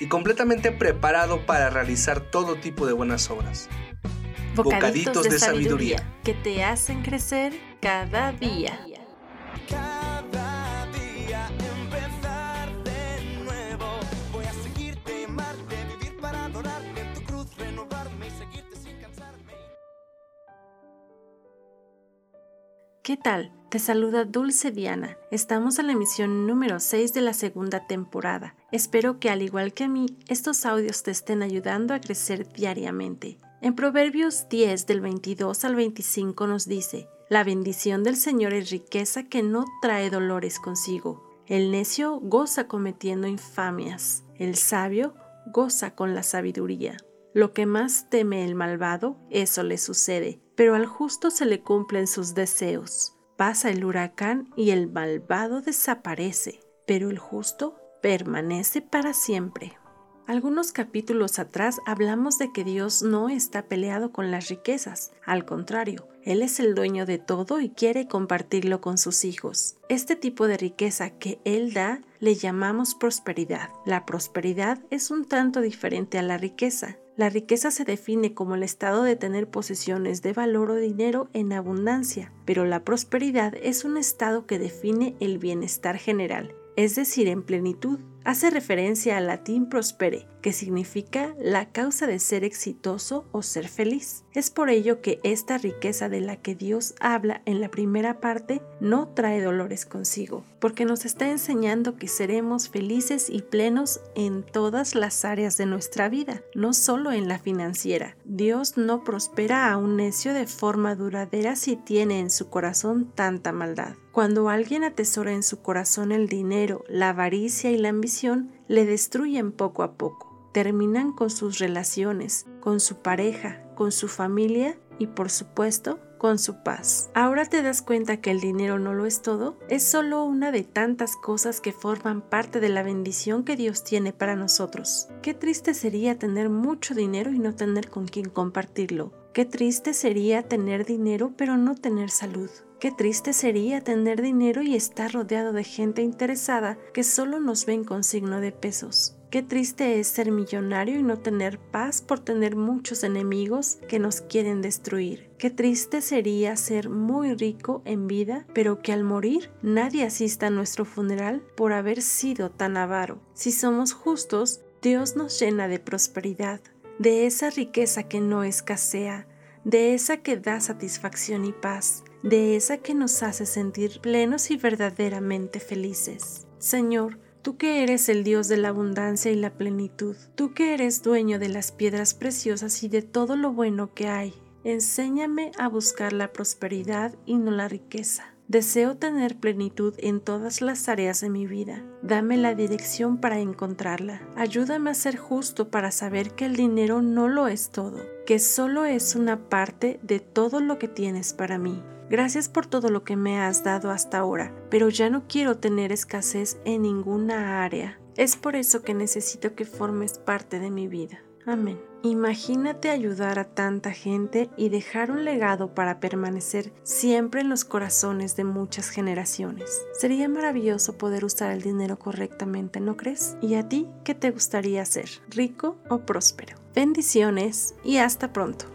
y completamente preparado para realizar todo tipo de buenas obras. Bocaditos, de, sabiduría que te hacen crecer cada día. Cada día empezar de nuevo. Voy a seguirte, amarte, vivir para adorarte en tu cruz, renovarme y seguirte sin cansarme. ¿Qué tal? Te saluda Dulce Diana. Estamos en la emisión número 6 de la segunda temporada. Espero que al igual que a mí, estos audios te estén ayudando a crecer diariamente. En Proverbios 10 del 22 al 25 nos dice, La bendición del Señor es riqueza que no trae dolores consigo. El necio goza cometiendo infamias. El sabio goza con la sabiduría. Lo que más teme el malvado, eso le sucede, pero al justo se le cumplen sus deseos. Pasa el huracán y el malvado desaparece, pero el justo permanece para siempre. Algunos capítulos atrás hablamos de que Dios no está peleado con las riquezas, al contrario, Él es el dueño de todo y quiere compartirlo con sus hijos. Este tipo de riqueza que Él da le llamamos prosperidad. La prosperidad es un tanto diferente a la riqueza. La riqueza se define como el estado de tener posesiones de valor o dinero en abundancia, pero la prosperidad es un estado que define el bienestar general, es decir, en plenitud hace referencia al latín prospere, que significa la causa de ser exitoso o ser feliz. Es por ello que esta riqueza de la que Dios habla en la primera parte no trae dolores consigo, porque nos está enseñando que seremos felices y plenos en todas las áreas de nuestra vida, no solo en la financiera. Dios no prospera a un necio de forma duradera si tiene en su corazón tanta maldad. Cuando alguien atesora en su corazón el dinero, la avaricia y la ambición, le destruyen poco a poco. Terminan con sus relaciones, con su pareja, con su familia y por supuesto con su paz. Ahora te das cuenta que el dinero no lo es todo, es solo una de tantas cosas que forman parte de la bendición que Dios tiene para nosotros. Qué triste sería tener mucho dinero y no tener con quien compartirlo. Qué triste sería tener dinero pero no tener salud. Qué triste sería tener dinero y estar rodeado de gente interesada que solo nos ven con signo de pesos. Qué triste es ser millonario y no tener paz por tener muchos enemigos que nos quieren destruir. Qué triste sería ser muy rico en vida, pero que al morir nadie asista a nuestro funeral por haber sido tan avaro. Si somos justos, Dios nos llena de prosperidad, de esa riqueza que no escasea, de esa que da satisfacción y paz, de esa que nos hace sentir plenos y verdaderamente felices. Señor, tú que eres el Dios de la abundancia y la plenitud, tú que eres dueño de las piedras preciosas y de todo lo bueno que hay, enséñame a buscar la prosperidad y no la riqueza. Deseo tener plenitud en todas las áreas de mi vida. Dame la dirección para encontrarla. Ayúdame a ser justo para saber que el dinero no lo es todo, que solo es una parte de todo lo que tienes para mí. Gracias por todo lo que me has dado hasta ahora, pero ya no quiero tener escasez en ninguna área. Es por eso que necesito que formes parte de mi vida. Amén. Imagínate ayudar a tanta gente y dejar un legado para permanecer siempre en los corazones de muchas generaciones. Sería maravilloso poder usar el dinero correctamente, ¿no crees? ¿Y a ti qué te gustaría ser? ¿Rico o próspero? Bendiciones y hasta pronto.